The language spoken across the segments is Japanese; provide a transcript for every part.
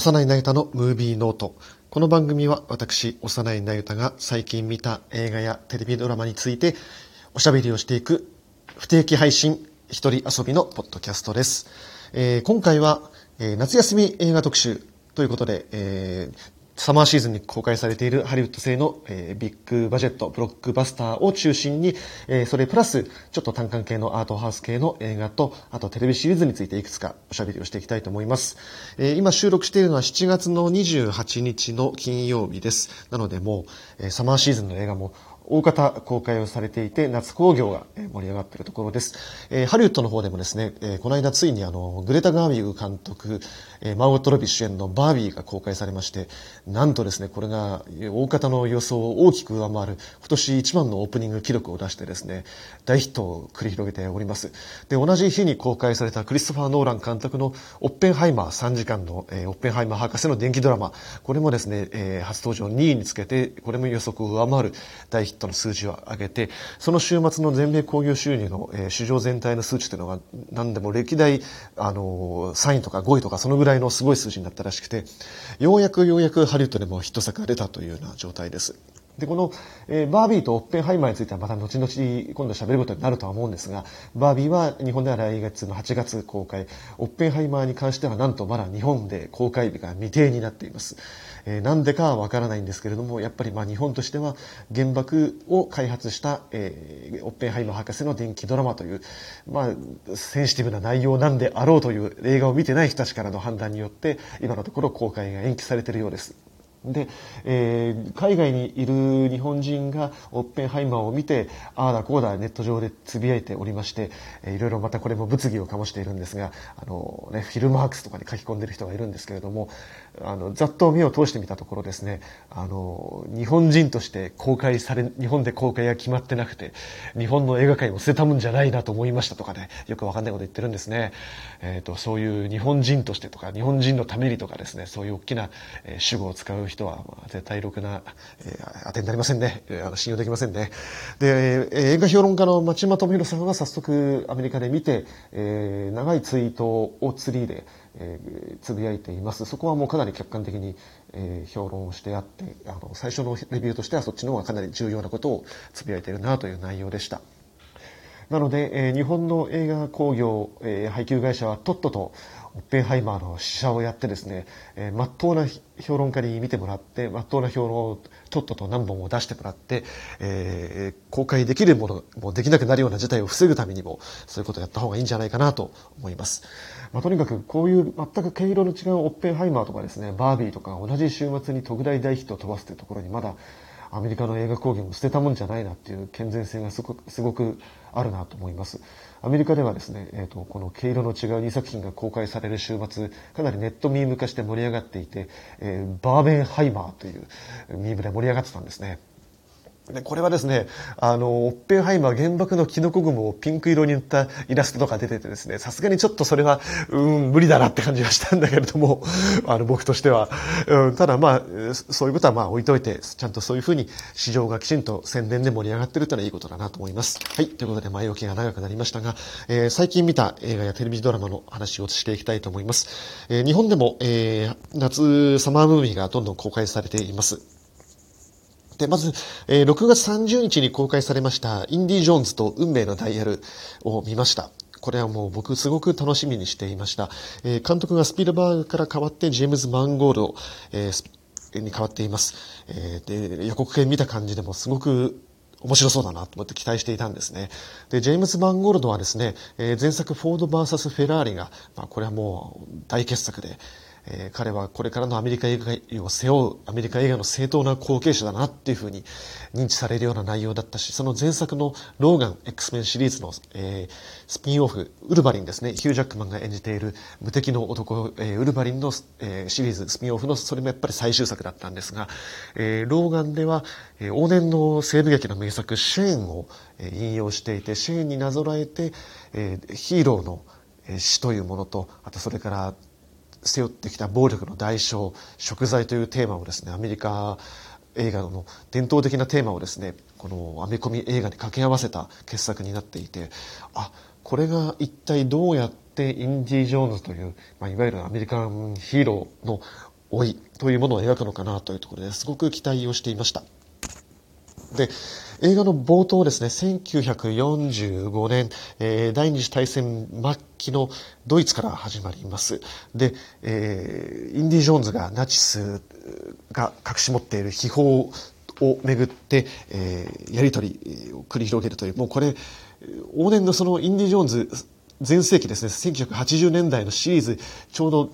幼いなゆたのムービーノート。この番組は私、幼いなゆたが最近見た映画やテレビドラマについておしゃべりをしていく不定期配信一人遊びのポッドキャストです。えー今回は、えー夏休み映画特集ということで、えーサマーシーズンに公開されているハリウッド製の、えービッグバジェット、ブロックバスターを中心に、えーそれプラス、ちょっと単管系のアートハウス系の映画と、あとテレビシリーズについていくつかおしゃべりをしていきたいと思います。えー今収録しているのは7月の28日の金曜日です。なのでもう、えーサマーシーズンの映画も大方公開をされていて、夏興行が盛り上がっているところです。えーハリウッドの方でもですね、えーこの間ついにあの、グレタ・ガービーグ監督、えーマーゴット・ロビー主演のバービーが公開されまして、なんとですね、これが大方の予想を大きく上回る、今年一番のオープニング記録を出してですね、大ヒットを繰り広げております。で、同じ日に公開されたクリストファー・ノーラン監督のオッペンハイマー3時間の、えーオッペンハイマー博士の電気ドラマ、これもですね、えー初登場2位につけて、これも予測を上回る大ヒットの数字を上げて、その週末の全米興行収入の、えー市場全体の数値というのが、何でも歴代、あのー3位とか5位とかそのぐらいのすごい数字になったらしくて、ようやくようやくハリウッドでもヒット作が出たというような状態です。で、この、えーバービーとオッペンハイマーについてはまた後々今度喋ることになるとは思うんですが、バービーは日本では来月の8月公開、オッペンハイマーに関してはなんとまだ日本で公開日が未定になっています。えーなんでかはわからないんですけれども、やっぱりまあ日本としては原爆を開発した、えーオッペンハイマー博士の電気ドラマという、まあ、センシティブな内容なんであろうという映画を見てない人たちからの判断によって、今のところ公開が延期されているようです。で、えー海外にいる日本人がオッペンハイマーを見て、ああだこうだネット上でつぶやいておりまして、えーいろいろまたこれも物議を醸しているんですが、あのね、フィルマークスとかに書き込んでる人がいるんですけれども、あの、ざっと目を通してみたところですね、あの、日本人として公開され、日本で公開が決まってなくて、日本の映画界を捨てたもんじゃないなと思いましたとかね、よくわかんないこと言ってるんですね。えっ、と、そういう日本人としてとか、日本人のためにとかですね、そういう大きな、えー主語を使う人は、絶対ろくな、えー当てになりませんね。えー信用できませんね。で、えー映画評論家の町山智博さんは早速アメリカで見て、えー長いツイートをツリーで、えーつぶやいています。そこはもうかなり客観的に、えー評論をしてあって、あの、最初のレビューとしてはそっちの方がかなり重要なことをつぶやいているなという内容でした。なので、えー日本の映画興行、えー配給会社はとっととオッペンハイマーの試写をやってですね、えー、真っ当な評論家に見てもらって、真っ当な評論をとっとと何本も出してもらって、えー公開できるものもできなくなるような事態を防ぐためにも、そういうことをやった方がいいんじゃないかなと思います。まあ、とにかくこういう全く毛色の違うオッペンハイマーとかですね、バービーとか同じ週末に特大大ヒットを飛ばすというところにまだアメリカの映画興行も捨てたもんじゃないなっていう健全性がすごくすごくあるなと思います。アメリカではですね、えー、とこの毛色の違う2作品が公開される週末、かなりネットミーム化して盛り上がっていて、えーバーベンハイマーというミームで盛り上がってたんですね。で、これはですね、あの、オッペンハイマー原爆のキノコ雲をピンク色に塗ったイラストとか出ててですね、さすがにちょっとそれは、うん、無理だなって感じがしたんだけれども、あの、僕としては。うん、ただまあ、そういうことはまあ置いといて、ちゃんとそういうふうに市場がきちんと宣伝で盛り上がってるってのはいいことだなと思います。はい、ということで前置きが長くなりましたが、えー最近見た映画やテレビドラマの話をしていきたいと思います。えー日本でも、えー夏サマームービーがどんどん公開されています。で、まず、えー6月30日に公開されました、インディ・ジョーンズと運命のダイヤルを見ました。これはもう僕すごく楽しみにしていました。えー監督がスピルバーグから変わってジェームズ・マンゴールド、えーに変わっています。えーで、予告編見た感じでもすごく面白そうだなと思って期待していたんですね。で、ジェームズ・マンゴールドはですね、えー前作フォード VS フェラーリが、まあ、これはもう大傑作で、えー彼はこれからのアメリカ映画を背負うアメリカ映画の正当な後継者だなっていうふうに認知されるような内容だったし、その前作のローガン X メンシリーズの、えースピンオフ、ウルヴァリンですね、ヒュージャックマンが演じている無敵の男、えーウルヴァリンの、えーシリーズ、スピンオフの、それもやっぱり最終作だったんですが、えーローガンでは、えー往年の西部劇の名作、シェーンを、えー引用していて、シェーンになぞらえて、えーヒーローの、えー死というものと、あとそれから背負ってきた暴力の代償、贖罪というテーマをですね、アメリカ映画の伝統的なテーマをですね、このアメコミ映画に掛け合わせた傑作になっていて、あ、ここれが一体どうやってインディ・ジョーンズという、まあ、いわゆるアメリカンヒーローの老いというものを描くのかなというところですごく期待をしていました。で、映画の冒頭ですね、1945年、えー、第二次大戦末期のドイツから始まります。で、えー、インディ・ジョーンズがナチスが隠し持っている秘宝をめぐって、えー、やり取りを繰り広げるという、もうこれ、往年のそのインディ・ジョーンズ全盛期ですね、1980年代のシリーズ、ちょうど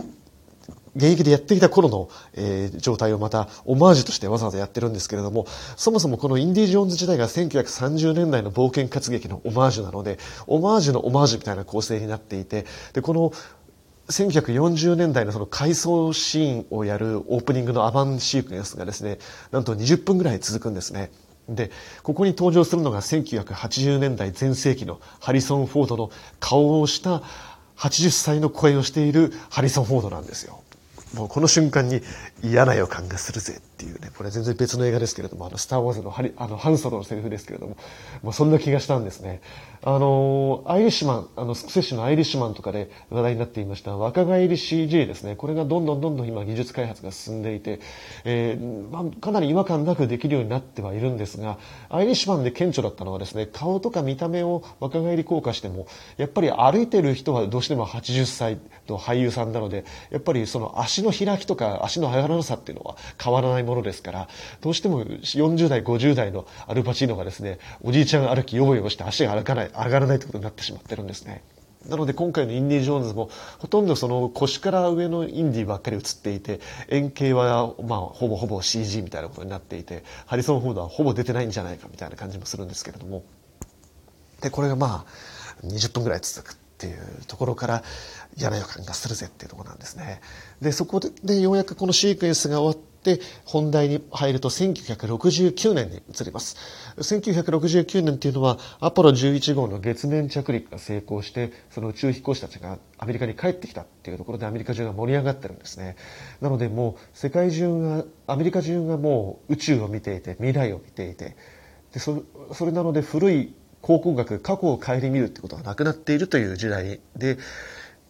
現役でやってきた頃の、えー、状態をまたオマージュとしてわざわざやってるんですけれども、そもそもこのインディ・ジョーンズ時代が1930年代の冒険活劇のオマージュなので、オマージュのオマージュみたいな構成になっていて、で、この1940年代のその回想シーンをやるオープニングのアバンシークエンスがですね、なんと20分ぐらい続くんですね。で、ここに登場するのが1980年代全盛期のハリソン・フォードの顔をした80歳の声をしているハリソン・フォードなんですよ。もうこの瞬間に嫌な予感がするぜっていうね、これ全然別の映画ですけれども、あの、スター・ウォーズのハリあのハンソロのセリフですけれども、もうそんな気がしたんですね。あの、アイリッシュマン、あの、スクセッシュのアイリッシュマンとかで話題になっていました若返り CG ですね。これがどんどんどんどん今技術開発が進んでいて、えー、まあ、かなり違和感なくできるようになってはいるんですが、アイリッシュマンで顕著だったのはですね、顔とか見た目を若返り効果しても、やっぱり歩いてる人はどうしても80歳の俳優さんなので、やっぱりその足の開きとか足の速さっていうのは変わらないものですから、どうしても40代、50代のアルパチーノがですね、おじいちゃん歩き、よぼよぼして足が歩かない、上がらないってことになってしまってるんですね。なので今回のインディ・ジョーンズもほとんどその腰から上のインディばっかり映っていて円形はまあほぼほぼ CG みたいなことになっていてハリソン・フォードはほぼ出てないんじゃないかみたいな感じもするんですけれどもでこれがまあ20分ぐらい続くっていうところから嫌な予感がするぜっていうところなんですね。で、そこでようやくこのシークエンスが終わって本題に入ると1969年に移ります。1969年っていうのはアポロ11号の月面着陸が成功してその宇宙飛行士たちがアメリカに帰ってきたっていうところでアメリカ中が盛り上がってるんですね。なのでもう世界中が、アメリカ中がもう宇宙を見ていて未来を見ていてでそれなので古い考古学、過去を顧みるってことがなくなっているという時代で、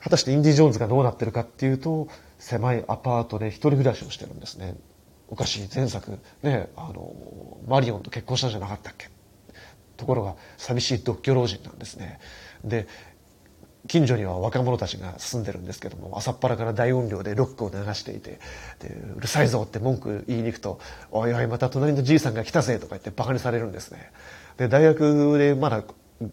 果たしてインディ・ジョーンズがどうなってるかっていうと、狭いアパートで一人暮らしをしてるんですね。おかしい前作、ね、あの、マリオンと結婚したんじゃなかったっけところが、寂しい独居老人なんですね。で、近所には若者たちが住んでるんですけども朝っぱらから大音量でロックを流していてでうるさいぞって文句言いに行くと「おいおいまた隣のじいさんが来たぜ」とか言ってバカにされるんですね。で大学でまだ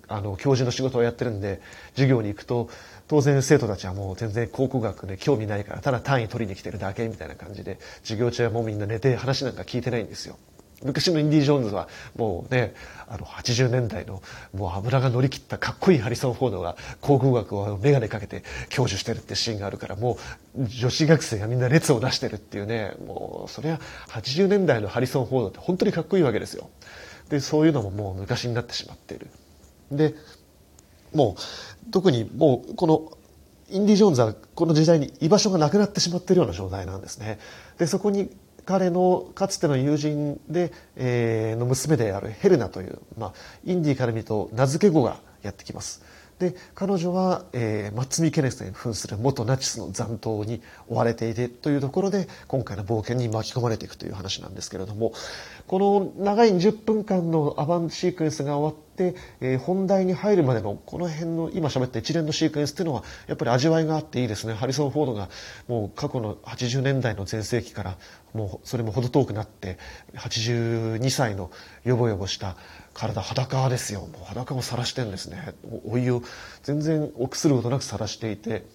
あの教授の仕事をやってるんで授業に行くと当然生徒たちはもう全然考古学で興味ないからただ単位取りに来てるだけみたいな感じで授業中はもうみんな寝て話なんか聞いてないんですよ。昔のインディ・ジョーンズはもうねあの80年代のもう油が乗り切ったかっこいいハリソン・フォードが考古学を眼鏡かけて教授してるってシーンがあるからもう女子学生がみんな列を出してるっていうねもうそれは80年代のハリソン・フォードって本当にかっこいいわけですよ。でそういうのももう昔になってしまっている。でもう特にもうこのインディ・ジョーンズはこの時代に居場所がなくなってしまっているような状態なんですね。でそこに彼のかつての友人で、えー、の娘であるヘルナという、まあ、インディから見ると名付け子がやってきます。で彼女は、えー、マッツミ・ケネスに扮する元ナチスの残党に追われていてというところで今回の冒険に巻き込まれていくという話なんですけれどもこの長い10分間のアバンシークエンスが終わって、えー、本題に入るまでのこの辺の今喋った一連のシークエンスっていうのはやっぱり味わいがあっていいですね。ハリソン・フォードがもう過去の80年代の全盛期からもうそれも程遠くなって82歳のヨボヨボした体裸ですよ。もう裸を晒してるんですね。お湯を全然臆することなく晒していて。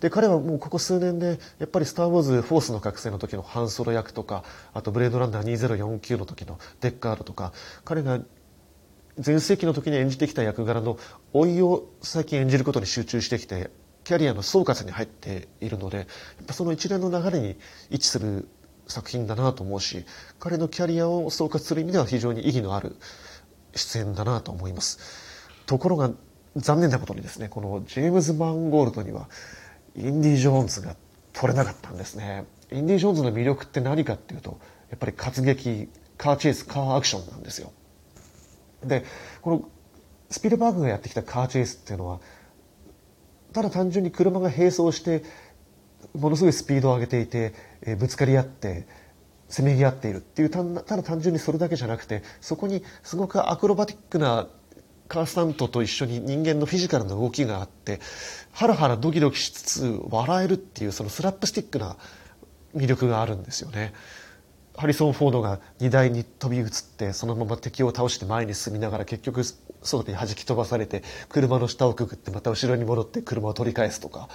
で彼はもうここ数年でやっぱり「スター・ウォーズ・フォースの覚醒」の時のハンソロ役とかあと「ブレードランナー2049」の時のデッカールとか彼が全盛期の時に演じてきた役柄の老いを最近演じることに集中してきてキャリアの総括に入っているのでやっぱその一連の流れに位置する作品だなと思うし彼のキャリアを総括する意味では非常に意義のある出演だなと思います。ところが残念なことにですねこのジェームズ・マンゴールドにはインディ・ジョーンズが取れなかったんですねインディ・ジョーンズの魅力って何かっていうとやっぱり活劇カーチェイスカーアクションなんですよでこのスピルバーグがやってきたカーチェイスっていうのはただ単純に車が並走してものすごいスピードを上げていて、え、ぶつかり合ってせめぎ合っているっていうただ単純にそれだけじゃなくてそこにすごくアクロバティックなカースタントと一緒に人間のフィジカルな動きがあってハラハラドキドキしつつ笑えるっていうそのスラップスティックな魅力があるんですよね。ハリソン・フォードが荷台に飛び移ってそのまま敵を倒して前に進みながら結局外に弾き飛ばされて車の下をくぐってまた後ろに戻って車を取り返すとか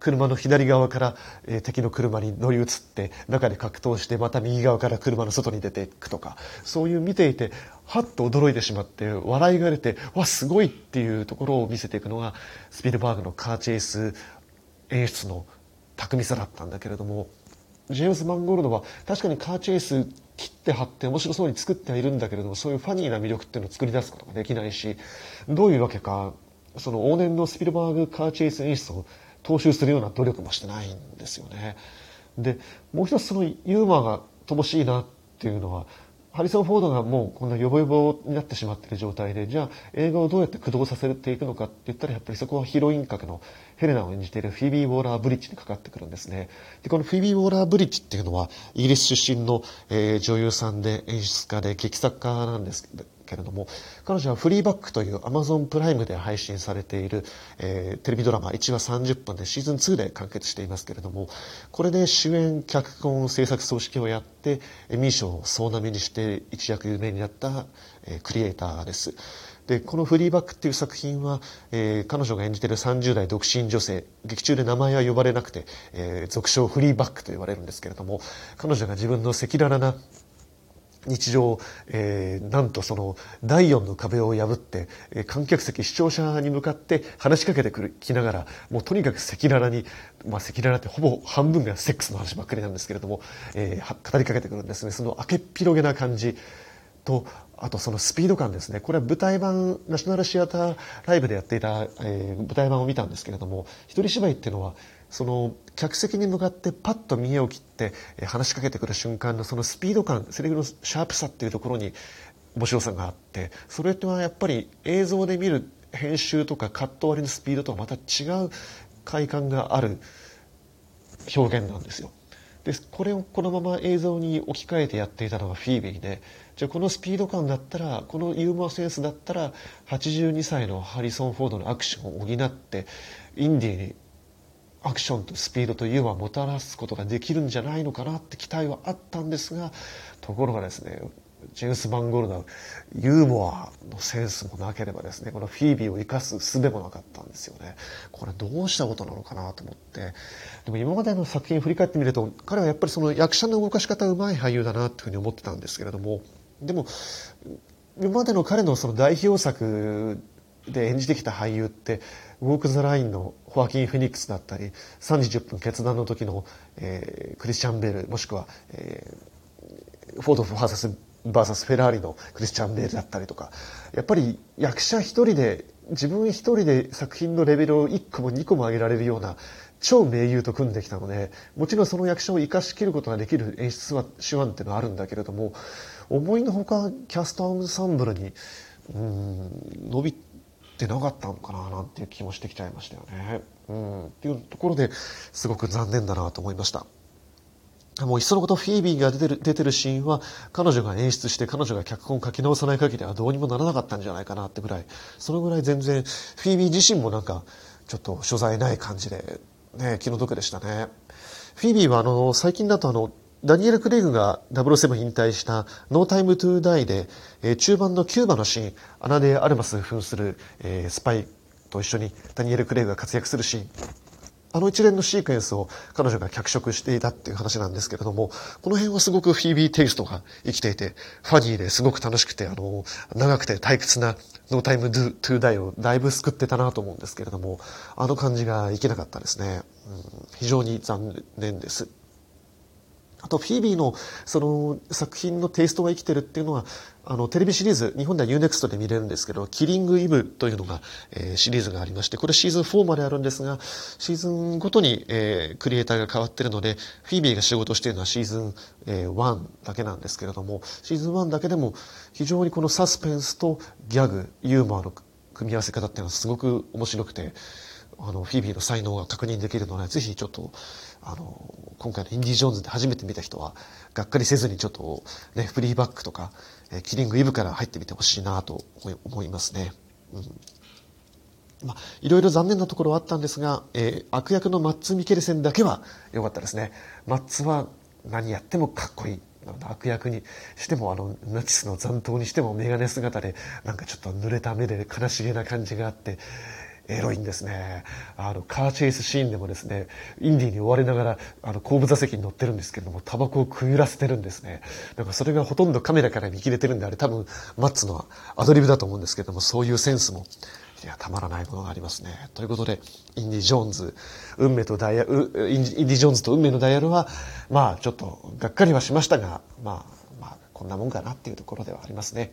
車の左側から、えー、敵の車に乗り移って中で格闘してまた右側から車の外に出ていくとかそういう見ていてはっと驚いてしまって笑いが出てわすごいっていうところを見せていくのがスピルバーグのカーチェイス演出の巧みさだったんだけれどもジェームズ・マンゴールドは確かにカーチェイス切って貼って面白そうに作ってはいるんだけれどもそういうファニーな魅力っていうのを作り出すことができないしどういうわけかその往年のスピルバーグカーチェイス演出を踏襲するような努力もしてないんですよね。でもう一つそのユーモアが乏しいなっていうのはハリソン・フォードがもうこんなヨボヨボになってしまっている状態でじゃあ映画をどうやって駆動させていくのかって言ったらやっぱりそこはヒロイン格のヘレナを演じているフィービー・ウォーラー・ブリッジにかかってくるんですねでこのフィービー・ウォーラー・ブリッジっていうのはイギリス出身の、えー、女優さんで演出家で劇作家なんですけれども彼女はフリーバックというアマゾンプライムで配信されている、えー、テレビドラマ1話30分でシーズン2で完結していますけれどもこれで主演脚本制作総指揮をやってエミー賞を総なめにして一躍有名になった、えー、クリエイターです。でこの「フリーバック」っていう作品は、えー、彼女が演じている30代独身女性劇中で名前は呼ばれなくて、えー、俗称フリーバックと言われるんですけれども彼女が自分の赤裸々な日常、えー、なんとその第4の壁を破って、えー、観客席視聴者に向かって話しかけてくるきながらもうとにかく赤裸々に、まあ、赤裸々ってほぼ半分がセックスの話ばっかりなんですけれども、えー、語りかけてくるんですね。その明けっ広げな感じ。とあとそのスピード感ですね。これは舞台版ナショナルシアターライブでやっていた、えー、舞台版を見たんですけれども一人芝居っていうのはその客席に向かってパッと見栄を切って話しかけてくる瞬間のそのスピード感セリフのシャープさっていうところに面白さがあってそれってはやっぱり映像で見る編集とかカット割りのスピードとはまた違う快感がある表現なんですよ。でこれをこのまま映像に置き換えてやっていたのがフィービーでじゃあこのスピード感だったらこのユーモアセンスだったら82歳のハリソン・フォードのアクションを補ってインディーにアクションとスピードとユーモアをもたらすことができるんじゃないのかなって期待はあったんですがところがですねジェームス・バンゴールのユーモアのセンスもなければですねこのフィービーを生かす術もなかったんですよね。これどうしたことなのかなと思って。でも今までの作品を振り返ってみると彼はやっぱりその役者の動かし方うまい俳優だなっていうふうに思ってたんですけれどもでも今までの彼のその代表作で演じてきた俳優ってウォーク・ザ・ラインのホアキン・フェニックスだったり3時10分決断の時の、えー、クリスチャン・ベールもしくは、えー、フォード VS バーサスフェラーリのクリスチャン・ベールだったりとかやっぱり役者一人で自分一人で作品のレベルを1個も2個も上げられるような超名優と組んできたのでもちろんその役者を生かしきることができる演出は手腕っていうのはあるんだけれども思いのほかキャストアンサンブルにうん伸びてなかったのかななんていう気もしてきちゃいましたよね。うん、っていうところですごく残念だなと思いました。もういっそのことフィービーが出てる出てるシーンは彼女が演出して彼女が脚本を書き直さない限りはどうにもならなかったんじゃないかなってぐらいそのぐらい全然フィービー自身もなんかちょっと所在ない感じでね気の毒でしたね。フィービーはあの最近だとあのダニエル・クレイグが007引退した「ノータイム・トゥー・ダイで」え中盤のキューバのシーンアナデ・アルマス扮する、えー、スパイと一緒にダニエル・クレイグが活躍するシーンあの一連のシークエンスを彼女が脚色していたっていう話なんですけれども、この辺はすごくフィービーテイストが生きていて、ファニーですごく楽しくて、あの、長くて退屈なノータイムドゥトゥダイをだいぶ救ってたなと思うんですけれども、あの感じがいけなかったですね。うん、非常に残念です。あとフィービーのその作品のテイストが生きてるっていうのはあのテレビシリーズ日本では UNEXT で見れるんですけど「キリング・イブ」というのが、えー、シリーズがありましてこれシーズン4まであるんですがシーズンごとに、えー、クリエイターが変わってるのでフィービーが仕事しているのはシーズン、えー、1だけなんですけれどもシーズン1だけでも非常にこのサスペンスとギャグユーモアの組み合わせ方っていうのはすごく面白くて、あの、フィービーの才能が確認できるので、ぜひちょっと、あの、今回のインディ・ジョーンズで初めて見た人は、がっかりせずにちょっと、ね、フリーバックとか、えキリング・イブから入ってみてほしいなと思いますね。うんまあ、いろいろ残念なところはあったんですが、えー、悪役のマッツ・ミケルセンだけは良かったですね。マッツは何やってもかっこいい。悪役にしても、あの、ナチスの残党にしてもメガネ姿で、なんかちょっと濡れた目で悲しげな感じがあって、エロいんですね。あの、カーチェイスシーンでもですね、インディーに追われながら、あの、後部座席に乗ってるんですけども、タバコをくゆらせてるんですね。だからそれがほとんどカメラから見切れてるんで、あれ多分、マッツのアドリブだと思うんですけども、そういうセンスも、いや、たまらないものがありますね。ということで、インディ・ジョーンズ、運命とダイヤル、インディ・ジョーンズと運命のダイヤルは、まあ、ちょっと、がっかりはしましたが、まあ、まあ、こんなもんかなっていうところではありますね。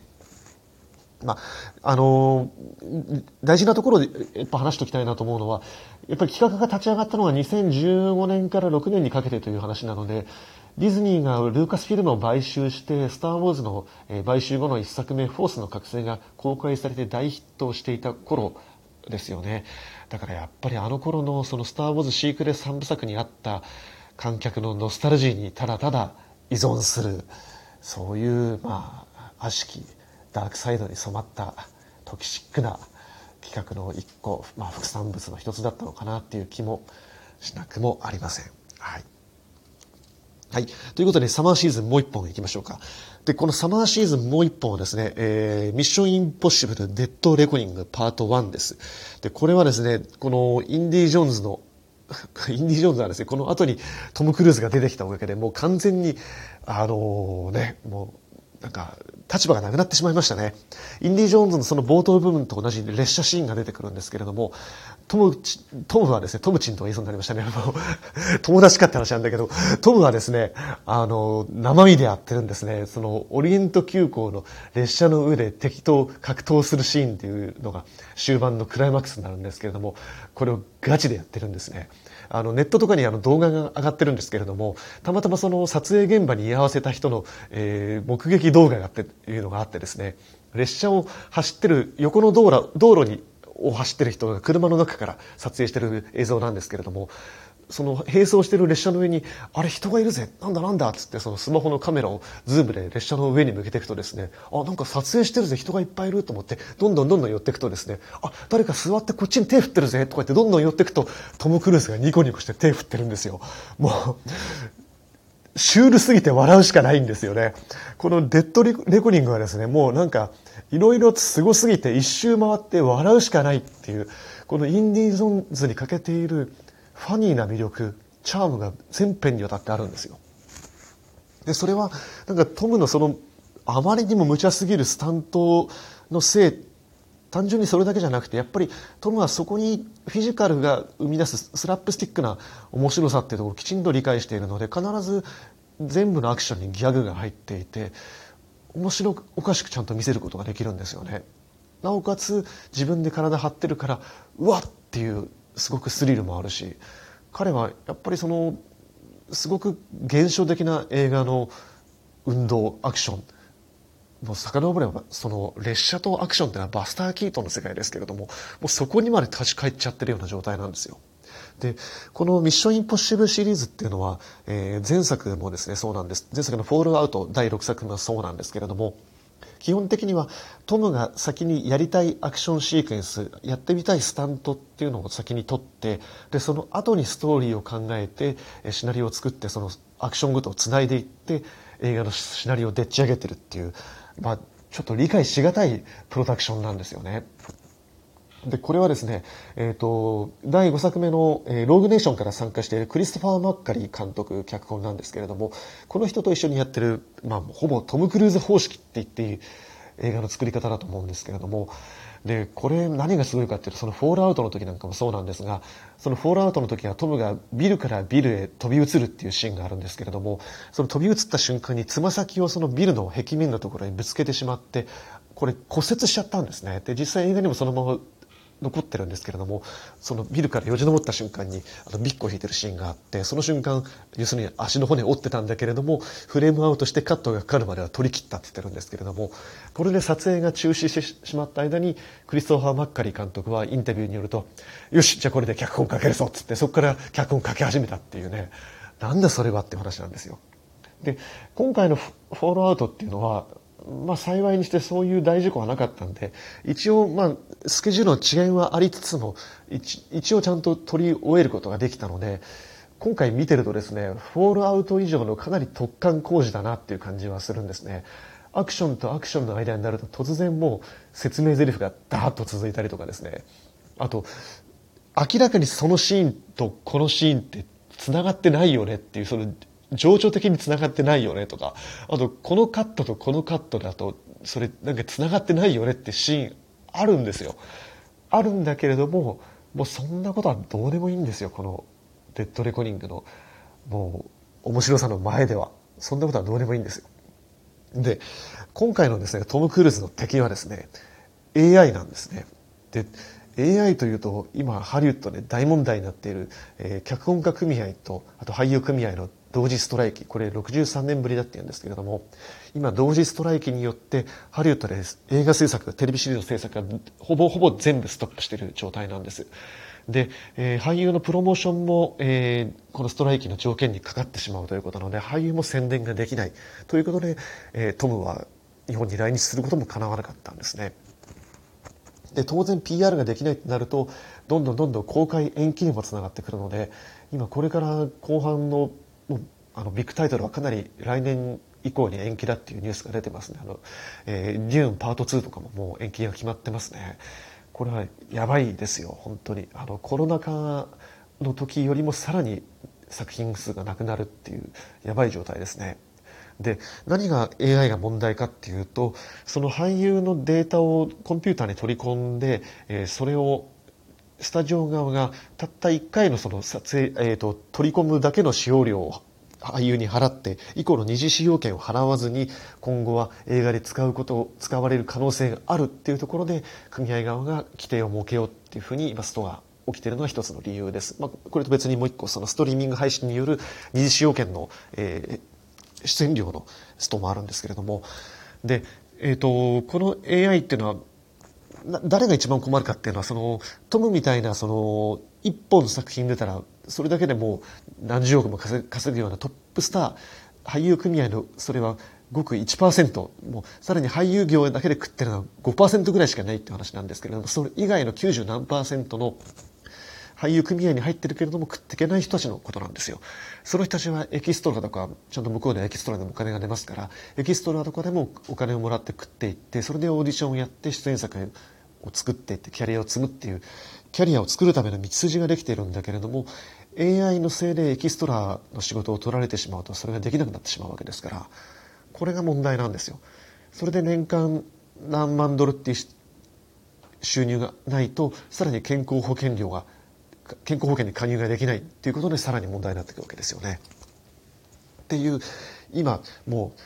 まあ、あのー、大事なところでやっぱ話しておきたいなと思うのは、やっぱり企画が立ち上がったのが2015年から6年にかけてという話なので、ディズニーがルーカスフィルムを買収して、スター・ウォーズの買収後の一作目、フォースの覚醒が公開されて大ヒットしていた頃ですよね。だからやっぱりあの頃のそのスター・ウォーズシークレス3部作にあった観客のノスタルジーにただただ依存する、そういう、まあ、悪しきダークサイドに染まったトキシックな企画の一個、まあ、副産物の一つだったのかなっていう気もしなくもありません。はい。はい。ということで、サマーシーズンもう一本行きましょうか。で、このサマーシーズンもう一本はですね、えー、ミッションインポッシブルデッドレコニングパート1です。で、これはですね、このインディ・ジョーンズの インディ・ジョーンズはですね、この後にトム・クルーズが出てきたおかげで、もう完全に、あのー、ね、もう、なんか、立場がなくなってしまいましたね。インディ・ジョーンズのその冒頭部分と同じ列車シーンが出てくるんですけれども、トム、トムはですね、トムチンと言いそうになりましたね。友達かって話なんだけど、トムはですね、あの、生身でやってるんですね。その、オリエント急行の列車の上で敵と格闘するシーンっていうのが終盤のクライマックスになるんですけれども、これをガチでやってるんですね。あの、ネットとかにあの動画が上がってるんですけれども、たまたまその撮影現場に居合わせた人の、えー、目撃動画があっていうのがあってですね、列車を走ってる横の道路道路にを走ってる人が車の中から撮影してる映像なんですけれども、その並走してる列車の上に、あれ人がいるぜなんだなんだっつってそのスマホのカメラをズームで列車の上に向けていくとですね、あ、なんか撮影してるぜ人がいっぱいいると思って、どんどんどんどん寄っていくとですね、あ、誰か座ってこっちに手振ってるぜとか言ってどんどん寄っていくと、トム・クルーズがニコニコして手振ってるんですよ。もう、シュールすぎて笑うしかないんですよね。このデッドレコニングはですね、もうなんか、いろいろすごすぎて一周回って笑うしかないっていう、このインディ・ジョーンズに欠けているファニーな魅力、チャームが全編にわたってあるんですよ。で、それは、なんかトムのその、あまりにも無茶すぎるスタントのせい、単純にそれだけじゃなくて、やっぱりトムはそこにフィジカルが生み出すスラップスティックな面白さっていうところをきちんと理解しているので、必ず全部のアクションにギャグが入っていて、面白おかしくちゃんと見せることができるんですよね。なおかつ自分で体張ってるから、うわっっていうすごくスリルもあるし彼はやっぱりそのすごく現象的な映画の運動アクションもう遡ればその列車とアクションっていうのはバスター・キートンの世界ですけれどももうそこにまで立ち返っちゃってるような状態なんですよ。でこの「ミッション・インポッシブル」シリーズっていうのは、えー、前作もですねそうなんです前作の「フォールアウト」第6作もそうなんですけれども基本的にはトムが先にやりたいアクションシークエンスやってみたいスタントっていうのを先に撮ってでその後にストーリーを考えてシナリオを作ってそのアクションごとをつないでいって映画のシナリオをでっち上げてるっていう、まあ、ちょっと理解しがたいプロダクションなんですよね。で、これはですね、えっ、ー、と、第5作目の、えー、ローグネーションから参加しているクリストファー・マッカリー監督、脚本なんですけれども、この人と一緒にやってる、まあ、ほぼトム・クルーズ方式って言っていい映画の作り方だと思うんですけれども、で、これ何がすごいかっていうと、そのフォールアウトの時なんかもそうなんですが、そのフォールアウトの時はトムがビルからビルへ飛び移るっていうシーンがあるんですけれども、その飛び移った瞬間につま先をそのビルの壁面のところにぶつけてしまって、これ骨折しちゃったんですね。で、実際映画にもそのまま残ってるんですけれども、そのビルからよじ登った瞬間に、あの、ビッコを引いてるシーンがあって、その瞬間、要するに足の骨を折ってたんだけれども、フレームアウトしてカットがかかるまでは取り切ったって言ってるんですけれども、これで撮影が中止してしまった間に、クリストファー・マッカリー監督はインタビューによると、よし、じゃあこれで脚本書けるぞっつって、そこから脚本書き始めたっていうね、なんだそれはって話なんですよ。で、今回のフォールアウトっていうのは、まあ幸いにしてそういう大事故はなかったんで、一応まあスケジュールの違いはありつつも、一応ちゃんと取り終えることができたので、今回見てるとですね、フォールアウト以上のかなり突貫工事だなっていう感じはするんですね。アクションとアクションの間になると突然もう説明台詞がダーッと続いたりとかですね。あと、明らかにそのシーンとこのシーンって繋がってないよねっていう、その情緒的に繋がってないよねとか、あと、このカットとこのカットだと、それなんか繋がってないよねってシーンあるんですよ。あるんだけれども、もうそんなことはどうでもいいんですよ、このデッドレコニングの、もう、面白さの前では。そんなことはどうでもいいんですよ。で、今回のですね、トム・クルーズの敵はですね、AI なんですね。で、AI というと、今、ハリウッドで大問題になっている、えー、脚本家組合と、あと俳優組合の同時ストライキ、これ63年ぶりだって言うんですけれども、今同時ストライキによって、ハリウッドで映画制作、テレビシリーズの制作がほぼほぼ全部ストップしている状態なんです。で、えー、俳優のプロモーションも、えー、このストライキの条件にかかってしまうということなので、俳優も宣伝ができないということで、えー、トムは日本に来日することも叶わなかったんですね。で、当然 PR ができないとなると、どんどんどんどん公開延期にもつながってくるので、今これから後半のもうあのビッグタイトルはかなり来年以降に延期だっていうニュースが出てますね。あの、えー、デューンパート2とかももう延期が決まってますね。これはやばいですよ、本当に。あの、コロナ禍の時よりもさらに作品数がなくなるっていうやばい状態ですね。で、何が AI が問題かっていうと、その俳優のデータをコンピューターに取り込んで、えー、それをスタジオ側がたった1回のその撮影、えーと、取り込むだけの使用料を俳優に払って以降の二次使用権を払わずに今後は映画で使うことを使われる可能性があるっていうところで組合側が規定を設けようっていうふうに今ストが起きているのが一つの理由です。まあ、これと別にもう一個そのストリーミング配信による二次使用権の、えー、出演料のストもあるんですけれどもで、えーとこの AI っていうのは誰が一番困るかっていうのは、その、トムみたいな、その、一本の作品出たら、それだけでもう何十億も稼ぐようなトップスター、俳優組合の、それはごく1%、もうさらに俳優業だけで食ってるのは5%ぐらいしかないって話なんですけれども、それ以外の90何の俳優組合に入ってるけれども食っていけない人たちのことなんですよ。その人たちはエキストラとか、ちゃんと向こうでエキストラでもお金が出ますから、エキストラとかでもお金をもらって食っていって、それでオーディションをやって出演作を作ってってキャリアを積むっていうキャリアを作るための道筋ができているんだけれども AI のせいでエキストラの仕事を取られてしまうとそれができなくなってしまうわけですからこれが問題なんですよ。それで年間何万ドルっていう収入がないとさらに健康保険料が健康保険に加入ができないっていうことでさらに問題になっていくわけですよね。っていう今もう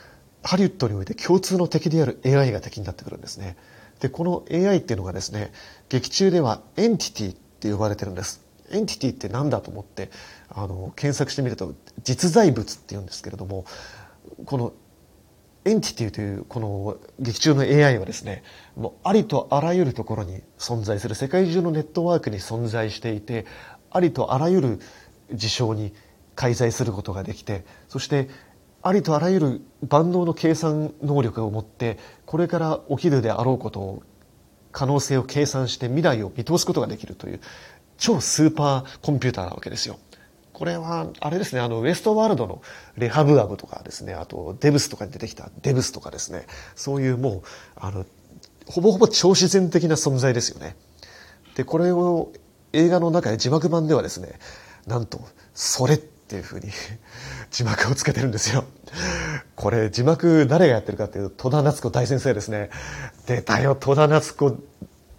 ハリウッドにおいて共通の敵である AI が敵になってくるんですね。で、この AI っていうのがですね、劇中ではエンティティって呼ばれてるんです。エンティティって何だと思って、あの、検索してみると、実在物って言うんですけれども、このエンティティというこの劇中の AI はですね、もうありとあらゆるところに存在する世界中のネットワークに存在していて、ありとあらゆる事象に介在することができて、そしてありとあらゆる万能の計算能力を持ってこれから起きるであろうことを可能性を計算して未来を見通すことができるという超スーパーコンピューターなわけですよ。これは、あれですね、あの、ウエストワールドのレハブアブとかですね、あと、デブスとかに出てきたデブスとかですね、そういうもう、あの、ほぼほぼ超自然的な存在ですよね。で、これを映画の中で字幕版ではですね、なんと、それっていうふうに字幕をつけてるんですよ。これ字幕誰がやってるかっていうと戸田夏子大先生ですね。出たよ、戸田夏子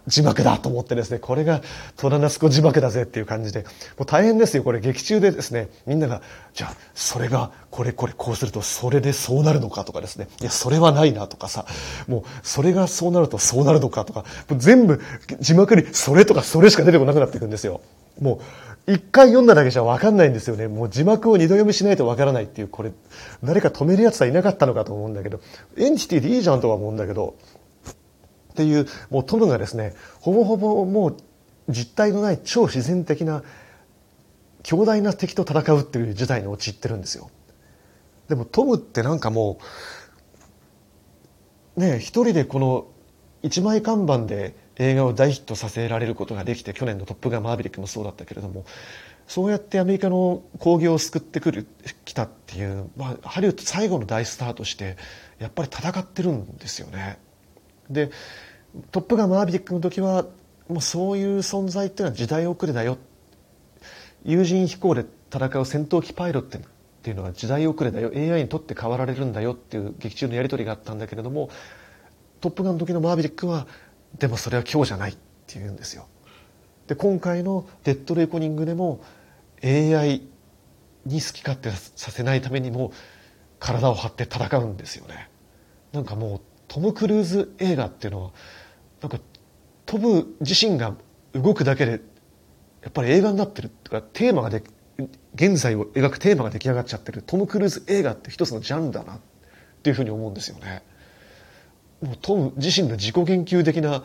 字幕だと思ってですね、これがトラナスコ字幕だぜっていう感じで、もう大変ですよ、これ劇中でですね、みんなが、じゃあ、それが、これこれこうすると、それでそうなるのかとかですね、いや、それはないなとかさ、もう、それがそうなるとそうなるのかとか、全部字幕にそれとかそれしか出てこなくなっていくんですよ。もう、一回読んだだけじゃわかんないんですよね。もう字幕を二度読みしないとわからないっていう、これ、誰か止めるやつはいなかったのかと思うんだけど、エンティティでいいじゃんとは思うんだけど、っていう、もうトムがですね、ほぼほぼもう実体のない超自然的な強大な敵と戦うっていう事態に陥ってるんですよ。でもトムってなんかもう、ね一人でこの一枚看板で映画を大ヒットさせられることができて、去年のトップガンマーヴェリックもそうだったけれども、そうやってアメリカの興行を救ってくる、きたっていう、まあ、ハリウッド最後の大スターとして、やっぱり戦ってるんですよね。で、トップガンマーヴィリックの時はもうそういう存在っていうのは時代遅れだよ。有人飛行で戦う戦闘機パイロットっていうのは時代遅れだよ。AI にとって変わられるんだよっていう劇中のやり取りがあったんだけれどもトップガンの時のマーヴィリックはでもそれは今日じゃないっていうんですよ。で今回のデッドレコニングでも AI に好き勝手させないためにも体を張って戦うんですよね。なんかもうトム・クルーズ映画っていうのはなんかトム自身が動くだけでやっぱり映画になってるとかテーマがで現在を描くテーマが出来上がっちゃってるトム・クルーズ映画って一つのジャンルだなっていうふうに思うんですよね。もうトム自身の自己言及的な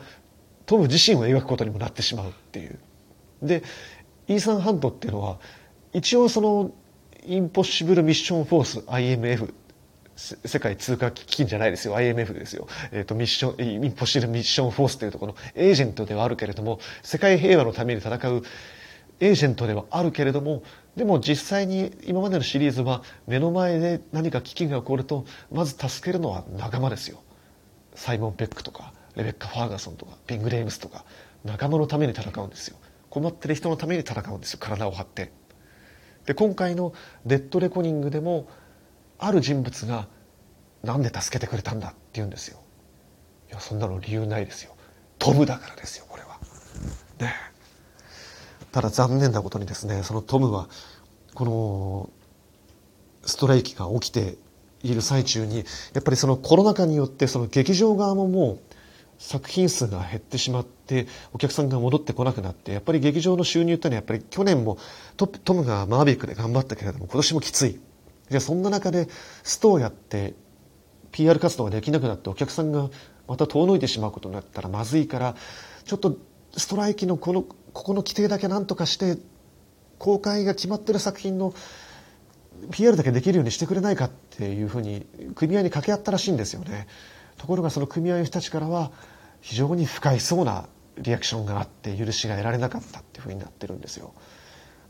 トム自身を描くことにもなってしまうっていう。でイーサン・ハントっていうのは一応そのインポッシブル・ミッション・フォース IMF 世界通貨基金じゃないですよ。IMF ですよ、えーと、ミッションインポッシブルミッションフォースというところのエージェントではあるけれども世界平和のために戦うエージェントではあるけれどもでも実際に今までのシリーズは目の前で何か危機が起こるとまず助けるのは仲間ですよ。サイモン・ペックとかレベッカ・ファーガソンとかピング・レイムスとか仲間のために戦うんですよ。困ってる人のために戦うんですよ。体を張って。で今回の「デッド・レコニング」でもある人物がなんで助けてくれたんだって言うんですよ。いやそんなの理由ないですよ。飛ぶだからですよこれは。ね。ただ残念なことにですねそのトムはこのストライキが起きている最中にやっぱりそのコロナ禍によってその劇場側ももう作品数が減ってしまってお客さんが戻ってこなくなってやっぱり劇場の収入ってのはやっぱり去年もトムがマーヴィックで頑張ったけれども今年もきつい。じゃあそんな中でストをやって PR 活動ができなくなってお客さんがまた遠のいてしまうことになったらまずいからちょっとストライキのこのここの規定だけ何とかして公開が決まってる作品の PR だけできるようにしてくれないかっていうふうに組合に掛け合ったらしいんですよね。ところがその組合の人たちからは非常に不快そうなリアクションがあって許しが得られなかったっていうふうになってるんですよ。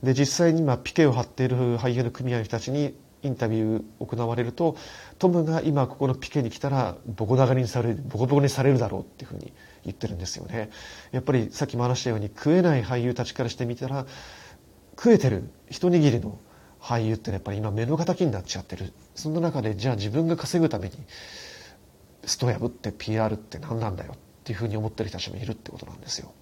で実際に今ピケを張っている俳優の組合の人たちにインタビュー行われるとトムが今ここのピケに来たらボコダガにされるボコボコにされるだろうっていうふうに言ってるんですよね。やっぱりさっきも話したように食えない俳優たちからしてみたら食えてる一握りの俳優ってやっぱり今目の敵になっちゃってる。そんな中でじゃあ自分が稼ぐためにスト破って PR って何なんだよっていうふうに思ってる人たちもいるってことなんですよ。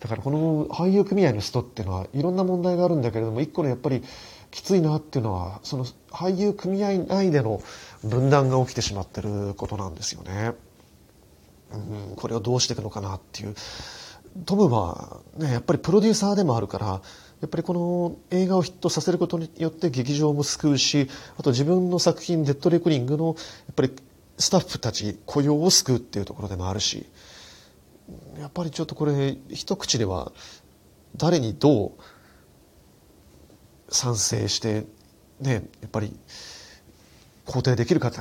だからこの俳優組合のストっていうのはいろんな問題があるんだけれども一個のやっぱりきついなっていうのはその俳優組合内での分断が起きてしまってることなんですよね。うん、これをどうしていくのかなっていう。トムは、ね、やっぱりプロデューサーでもあるからやっぱりこの映画をヒットさせることによって劇場も救うしあと自分の作品「デッドレコリング」のやっぱりスタッフたち雇用を救うっていうところでもあるしやっぱりちょっとこれ一口では誰にどう賛成してねやっぱり肯定できるかって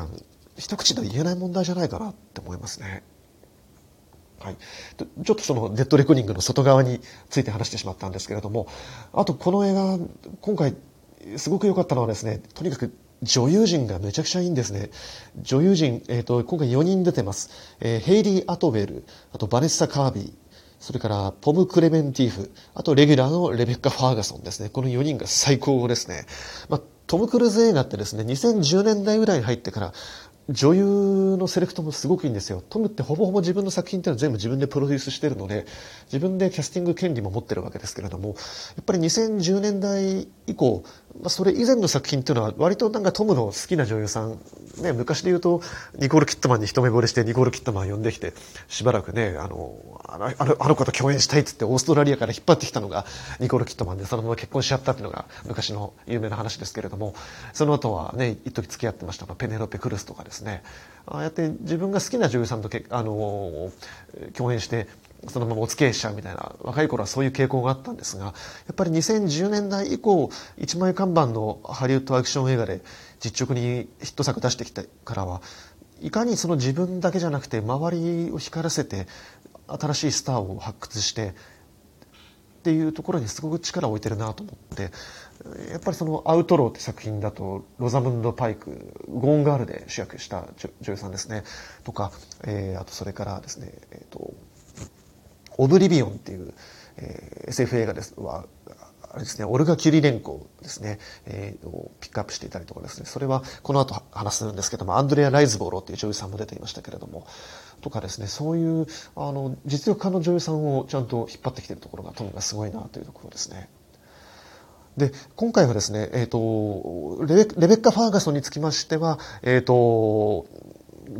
一口では言えない問題じゃないかなって思いますね。はい、ちょっとそのデッドレコニングの外側について話してしまったんですけれどもあとこの映画今回すごく良かったのはですねとにかく女優陣がめちゃくちゃいいんですね。女優陣、えっ、ー、と、今回4人出てます。えー、ヘイリー・アトウェル、あとバネッサ・カービー、それからポム・クレメンティーフ、あとレギュラーのレベッカ・ファーガソンですね。この4人が最高ですね。まあ、トム・クルーズ映画ってですね、2010年代ぐらいに入ってから、女優のセレクトもすごくいいんですよ。トムってほぼほぼ自分の作品っていうのは全部自分でプロデュースしてるので、自分でキャスティング権利も持ってるわけですけれども、やっぱり2010年代以降、まあ、それ以前の作品っていうのは割となんかトムの好きな女優さん、ね、昔で言うとニコール・キットマンに一目惚れしてニコール・キットマンを呼んできて、しばらくね、あの、あの、あの子と共演したいっつってオーストラリアから引っ張ってきたのがニコール・キットマンでそのまま結婚しちゃったっていうのが昔の有名な話ですけれども、その後はね、一時付き合ってましたペネロペ・クルスとかですね、ああやって自分が好きな女優さんとけあの共演してそのままお付き合いしちゃうみたいな若い頃はそういう傾向があったんですがやっぱり2010年代以降一枚看板のハリウッドアクション映画で実直にヒット作出してきてからはいかにその自分だけじゃなくて周りを光らせて新しいスターを発掘してっていうところにすごく力を置いてるなと思ってやっぱりその「アウトロー」って作品だとロザムンド・パイクゴーンガールで主役した女優さんですね。とか、えー、あとそれからですね、えーと、オブリビオンっていう、えー、SF 映画です。はあれですね、オルガ・キュリレンコですね、えー、ピックアップしていたりとかですね、それはこの後話すんですけども、アンドレア・ライズボーロっていう女優さんも出ていましたけれども、とかですね、そういう、あの、実力家の女優さんをちゃんと引っ張ってきているところがトムがすごいなというところですね。で、今回はですね、えっ、ー、とレベ、レベッカ・ファーガソンにつきましては、えっ、ー、と、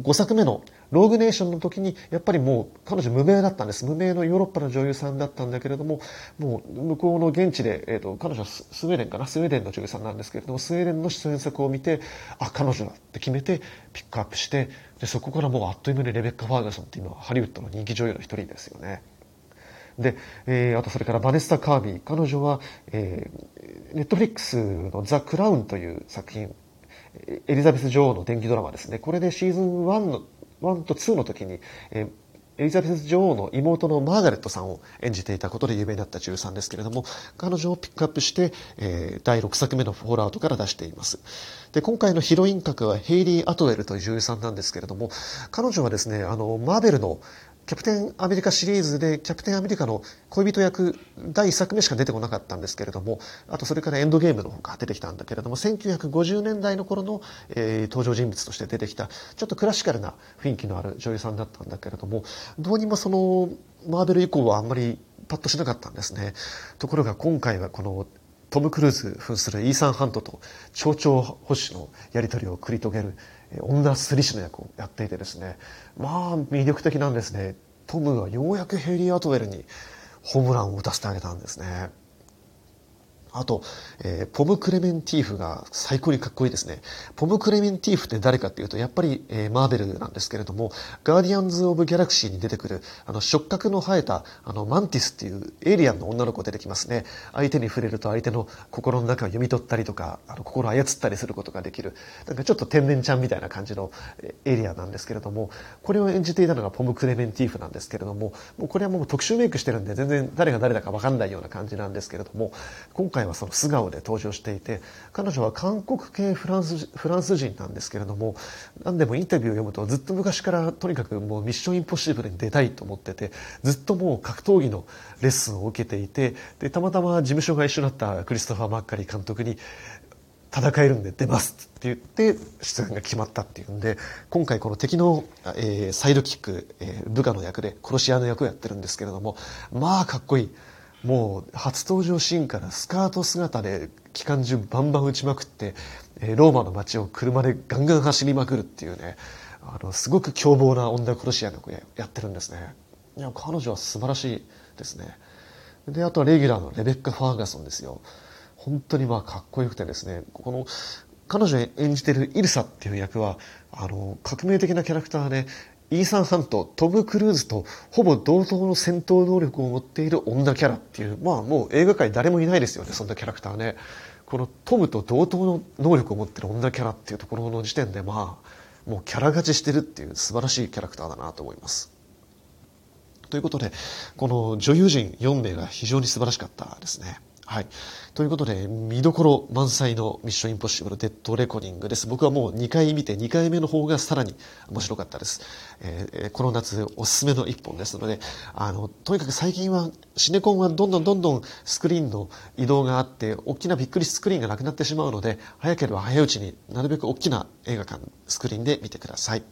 5作目のローグネーションの時に、やっぱりもう彼女無名だったんです。無名のヨーロッパの女優さんだったんだけれども、もう向こうの現地で、えっ、ー、と、彼女はスウェーデンかな？スウェーデンの女優さんなんですけれども、スウェーデンの出演作を見て、あ、彼女だって決めてピックアップして、で、そこからもうあっという間にレベッカ・ファーガソンって今、ハリウッドの人気女優の一人ですよね。で、えー、あとそれからバネッサ・カービー。彼女は、えー、ネットフリックスのザ・クラウンという作品、エリザベス女王の電気ドラマですね。これでシーズン1の、1と2の時に、えーエリザベス女王の妹のマーガレットさんを演じていたことで有名になった女優ですけれども、彼女をピックアップして、えー、第6作目のフォールアウトから出しています。で、今回のヒロイン格はヘイリー・アトウェルという女優さんなんですけれども、彼女はですね、あの、マーベルのキャプテンアメリカシリーズで、キャプテンアメリカの恋人役、第1作目しか出てこなかったんですけれども、あとそれからエンドゲームの方が出てきたんだけれども、1950年代の頃の、えー、登場人物として出てきた、ちょっとクラシカルな雰囲気のある女優さんだったんだけれども、どうにもその、マーベル以降はあんまりパッとしなかったんですね。ところが今回はこの、トム・クルーズ扮するイーサン・ハントと蝶々保守のやり取りを繰り広げる女スリ師の役をやっていてですねまあ魅力的なんですね。トムがようやくヘイリー・アトウェルにホームランを打たせてあげたんですね。あと、えー、ポム・クレメンティーフが最高にかっこいいですね。ポム・クレメンティーフって誰かっていうと、やっぱり、えー、マーベルなんですけれども、ガーディアンズ・オブ・ギャラクシーに出てくる、あの、触覚の生えた、あの、マンティスっていうエイリアンの女の子出てきますね。相手に触れると相手の心の中を読み取ったりとか、あの、心を操ったりすることができる。なんかちょっと天然ちゃんみたいな感じのエイリアンなんですけれども、これを演じていたのがポム・クレメンティーフなんですけれども、もうこれはもう特殊メイクしてるんで、全然誰が誰だかわかんないような感じなんですけれども、今回はその素顔で登場していて彼女は韓国系フランスフランス人なんですけれども何でもインタビューを読むとずっと昔からとにかくもうミッションインポッシブルに出たいと思っててずっともう格闘技のレッスンを受けていてでたまたま事務所が一緒だったクリストファー・マッカリー監督に戦えるんで出ますって言って出演が決まったっていうんで今回この敵の、えー、サイドキック、えー、部下の役で殺し屋の役をやってるんですけれどもまあかっこいい。もう初登場シーンからスカート姿で機関銃バンバン撃ちまくって、えローマの街を車でガンガン走りまくるっていうねあのすごく凶暴な女殺し屋の子やってるんですね。いや彼女は素晴らしいですね。であとはレギュラーのレベッカ・ファーガソンですよ。本当にまあかっこよくてですね。この彼女演じてるイルサっていう役はあの革命的なキャラクターでイーサン・ハント、トム・クルーズとほぼ同等の戦闘能力を持っている女キャラっていう、まあもう映画界誰もいないですよね、そんなキャラクターね。このトムと同等の能力を持ってる女キャラっていうところの時点で、まあ、もうキャラ勝ちしてるっていう素晴らしいキャラクターだなと思います。ということで、この女優陣4名が非常に素晴らしかったですね。はい。ということで、見どころ満載のミッションインポッシブルデッドレコーディングです。僕はもう2回見て、2回目の方がさらに面白かったです。えーこの夏おすすめの一本ですので、あの、とにかく最近は、シネコンはどんどんどんどんスクリーンの移動があって、大きなびっくりスクリーンがなくなってしまうので、早ければ早いうちになるべく大きな映画館、スクリーンで見てください。